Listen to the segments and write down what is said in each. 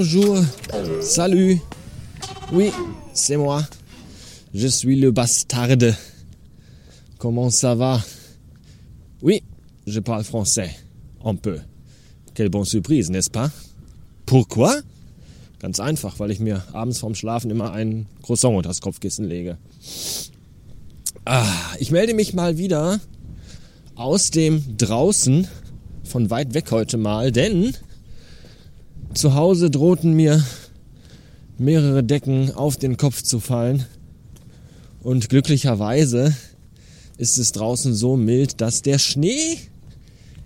bonjour, salut. Oui, c'est moi. Je suis le bastarde. Comment ça va? Oui, je parle français. Un peu. Quelle bonne surprise, n'est-ce pas? Pourquoi? Ganz einfach, weil ich mir abends vorm Schlafen immer ein Croissant unter das Kopfkissen lege. Ah, ich melde mich mal wieder aus dem draußen von weit weg heute mal, denn zu Hause drohten mir mehrere Decken auf den Kopf zu fallen und glücklicherweise ist es draußen so mild, dass der Schnee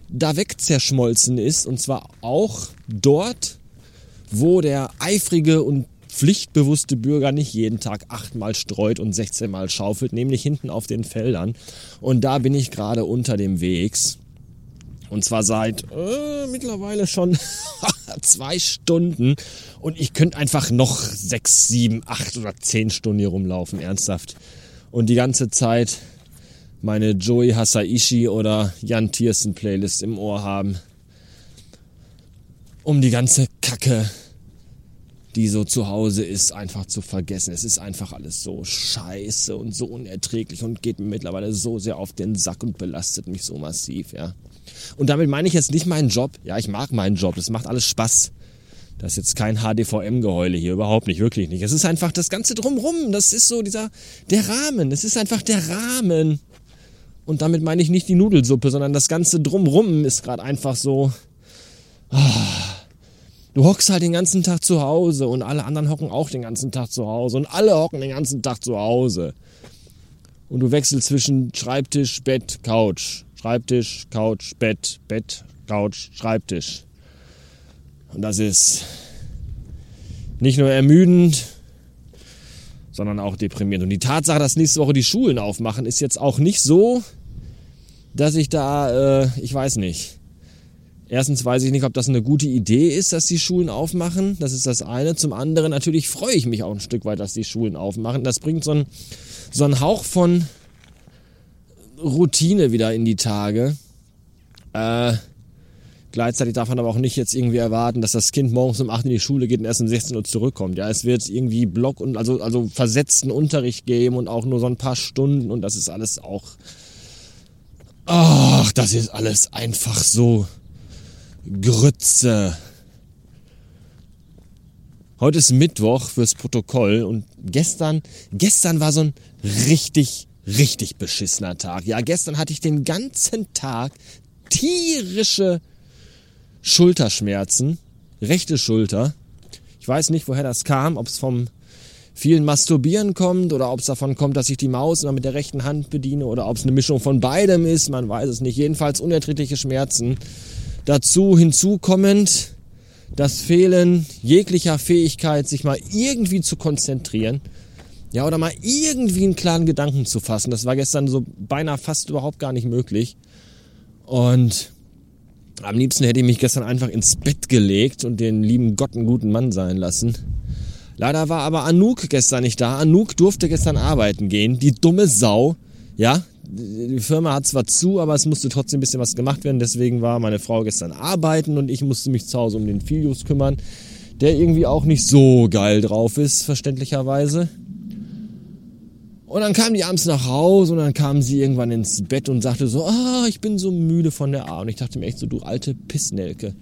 da weg zerschmolzen ist und zwar auch dort, wo der eifrige und pflichtbewusste Bürger nicht jeden Tag achtmal streut und 16 Mal schaufelt, nämlich hinten auf den Feldern. Und da bin ich gerade unter dem Wegs. Und zwar seit äh, mittlerweile schon zwei Stunden. Und ich könnte einfach noch sechs, sieben, acht oder zehn Stunden hier rumlaufen, ernsthaft. Und die ganze Zeit meine Joey Hasaishi oder Jan Tiersen Playlist im Ohr haben. Um die ganze Kacke die so zu Hause ist, einfach zu vergessen. Es ist einfach alles so scheiße und so unerträglich und geht mir mittlerweile so sehr auf den Sack und belastet mich so massiv, ja. Und damit meine ich jetzt nicht meinen Job. Ja, ich mag meinen Job. Das macht alles Spaß. Das ist jetzt kein HDVM-Geheule hier, überhaupt nicht, wirklich nicht. Es ist einfach das Ganze drumrum. Das ist so dieser, der Rahmen. Es ist einfach der Rahmen. Und damit meine ich nicht die Nudelsuppe, sondern das Ganze drumrum ist gerade einfach so. Oh, Du hockst halt den ganzen Tag zu Hause und alle anderen hocken auch den ganzen Tag zu Hause und alle hocken den ganzen Tag zu Hause. Und du wechselst zwischen Schreibtisch, Bett, Couch, Schreibtisch, Couch, Bett, Bett, Couch, Schreibtisch. Und das ist nicht nur ermüdend, sondern auch deprimierend. Und die Tatsache, dass nächste Woche die Schulen aufmachen, ist jetzt auch nicht so, dass ich da, äh, ich weiß nicht, Erstens weiß ich nicht, ob das eine gute Idee ist, dass die Schulen aufmachen. Das ist das eine. Zum anderen natürlich freue ich mich auch ein Stück weit, dass die Schulen aufmachen. Das bringt so einen, so einen Hauch von Routine wieder in die Tage. Äh, gleichzeitig darf man aber auch nicht jetzt irgendwie erwarten, dass das Kind morgens um 8 in die Schule geht und erst um 16 Uhr zurückkommt. Ja, es wird irgendwie Block und also, also versetzten Unterricht geben und auch nur so ein paar Stunden und das ist alles auch. Ach, das ist alles einfach so Grütze. Heute ist Mittwoch fürs Protokoll und gestern, gestern war so ein richtig, richtig beschissener Tag. Ja, gestern hatte ich den ganzen Tag tierische Schulterschmerzen, rechte Schulter. Ich weiß nicht, woher das kam, ob es vom vielen Masturbieren kommt oder ob es davon kommt, dass ich die Maus immer mit der rechten Hand bediene oder ob es eine Mischung von beidem ist, man weiß es nicht. Jedenfalls unerträgliche Schmerzen. Dazu hinzukommend das Fehlen jeglicher Fähigkeit, sich mal irgendwie zu konzentrieren. Ja, oder mal irgendwie einen klaren Gedanken zu fassen. Das war gestern so beinahe fast überhaupt gar nicht möglich. Und am liebsten hätte ich mich gestern einfach ins Bett gelegt und den lieben Gott einen guten Mann sein lassen. Leider war aber Anouk gestern nicht da. Anouk durfte gestern arbeiten gehen. Die dumme Sau. Ja, die Firma hat zwar zu, aber es musste trotzdem ein bisschen was gemacht werden. Deswegen war meine Frau gestern arbeiten und ich musste mich zu Hause um den Filius kümmern, der irgendwie auch nicht so geil drauf ist, verständlicherweise. Und dann kam die abends nach Hause und dann kam sie irgendwann ins Bett und sagte so, ah, ich bin so müde von der A. Und ich dachte mir echt so, du alte Pissnelke.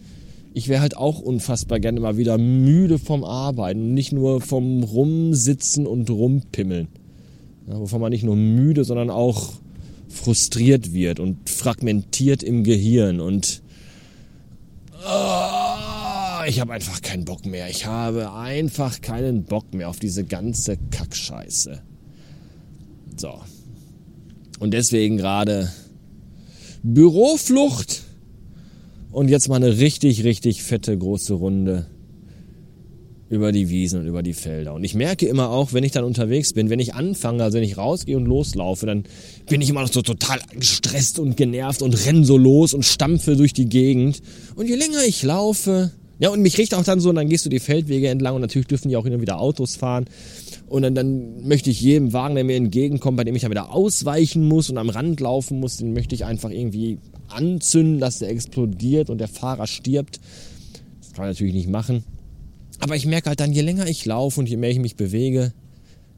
Ich wäre halt auch unfassbar gerne mal wieder müde vom Arbeiten, nicht nur vom Rumsitzen und Rumpimmeln. Ja, wovon man nicht nur müde, sondern auch frustriert wird und fragmentiert im Gehirn und oh, ich habe einfach keinen Bock mehr. Ich habe einfach keinen Bock mehr auf diese ganze Kackscheiße. So. Und deswegen gerade Büroflucht und jetzt mal eine richtig, richtig fette große Runde über die Wiesen und über die Felder. Und ich merke immer auch, wenn ich dann unterwegs bin, wenn ich anfange, also wenn ich rausgehe und loslaufe, dann bin ich immer noch so total gestresst und genervt und renn so los und stampfe durch die Gegend. Und je länger ich laufe, ja, und mich riecht auch dann so, und dann gehst du die Feldwege entlang und natürlich dürfen die auch immer wieder Autos fahren. Und dann, dann möchte ich jedem Wagen, der mir entgegenkommt, bei dem ich dann wieder ausweichen muss und am Rand laufen muss, den möchte ich einfach irgendwie anzünden, dass der explodiert und der Fahrer stirbt. Das kann man natürlich nicht machen. Aber ich merke halt dann, je länger ich laufe und je mehr ich mich bewege,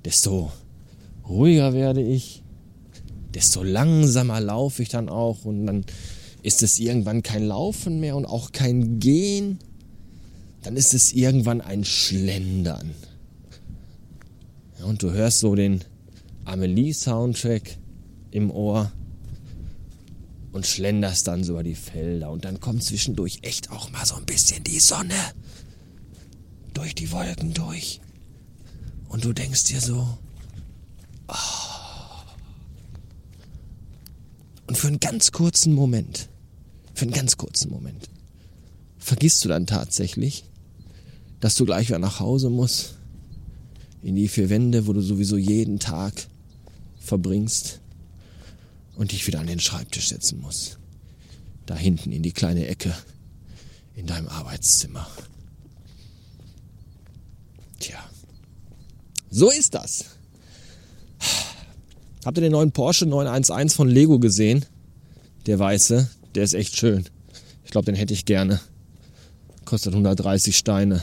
desto ruhiger werde ich, desto langsamer laufe ich dann auch und dann ist es irgendwann kein Laufen mehr und auch kein Gehen, dann ist es irgendwann ein Schlendern. Ja, und du hörst so den Amelie-Soundtrack im Ohr und schlenderst dann so über die Felder und dann kommt zwischendurch echt auch mal so ein bisschen die Sonne durch die Wolken durch. Und du denkst dir so, oh. und für einen ganz kurzen Moment, für einen ganz kurzen Moment, vergisst du dann tatsächlich, dass du gleich wieder nach Hause musst, in die vier Wände, wo du sowieso jeden Tag verbringst und dich wieder an den Schreibtisch setzen musst. Da hinten in die kleine Ecke in deinem Arbeitszimmer. Tja, so ist das. Habt ihr den neuen Porsche 911 von Lego gesehen? Der weiße, der ist echt schön. Ich glaube, den hätte ich gerne. Kostet 130 Steine.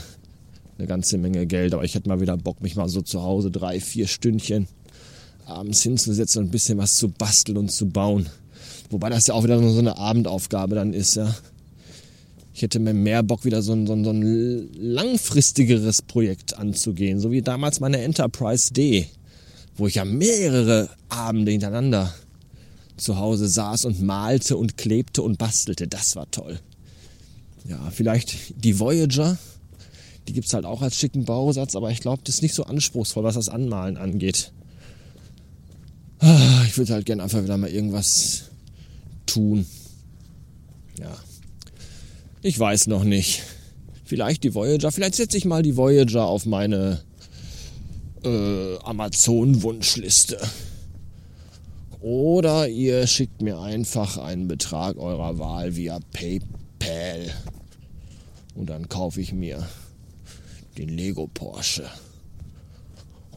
Eine ganze Menge Geld, aber ich hätte mal wieder Bock, mich mal so zu Hause drei, vier Stündchen abends hinzusetzen und ein bisschen was zu basteln und zu bauen. Wobei das ja auch wieder so eine Abendaufgabe dann ist, ja. Ich hätte mir mehr Bock, wieder so ein, so, ein, so ein langfristigeres Projekt anzugehen, so wie damals meine Enterprise D, wo ich ja mehrere Abende hintereinander zu Hause saß und malte und klebte und bastelte. Das war toll. Ja, vielleicht die Voyager, die gibt es halt auch als schicken Bausatz, aber ich glaube, das ist nicht so anspruchsvoll, was das Anmalen angeht. Ah, ich würde halt gerne einfach wieder mal irgendwas tun. Ja. Ich weiß noch nicht. Vielleicht die Voyager. Vielleicht setze ich mal die Voyager auf meine äh, Amazon-Wunschliste. Oder ihr schickt mir einfach einen Betrag eurer Wahl via PayPal. Und dann kaufe ich mir den Lego Porsche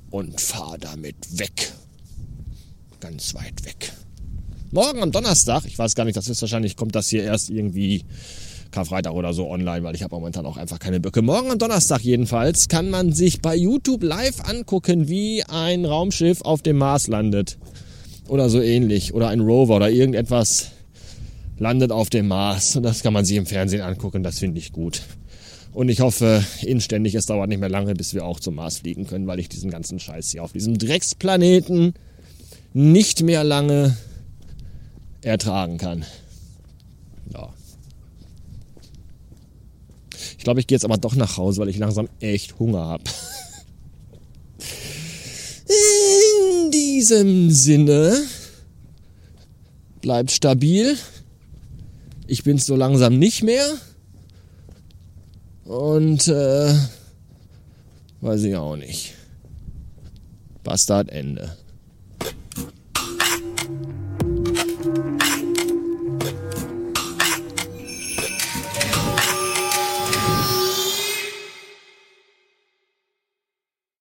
und fahre damit weg ganz weit weg. Morgen am Donnerstag, ich weiß gar nicht, das ist wahrscheinlich, kommt das hier erst irgendwie Karfreitag oder so online, weil ich habe momentan auch einfach keine Böcke. Morgen am Donnerstag jedenfalls kann man sich bei YouTube live angucken, wie ein Raumschiff auf dem Mars landet. Oder so ähnlich. Oder ein Rover oder irgendetwas landet auf dem Mars. Und das kann man sich im Fernsehen angucken, das finde ich gut. Und ich hoffe inständig, es dauert nicht mehr lange, bis wir auch zum Mars fliegen können, weil ich diesen ganzen Scheiß hier auf diesem Drecksplaneten nicht mehr lange ertragen kann. Ja. Ich glaube, ich gehe jetzt aber doch nach Hause, weil ich langsam echt Hunger habe. In diesem Sinne, bleibt stabil. Ich bin so langsam nicht mehr. Und äh, weiß ich auch nicht. Bastard Ende.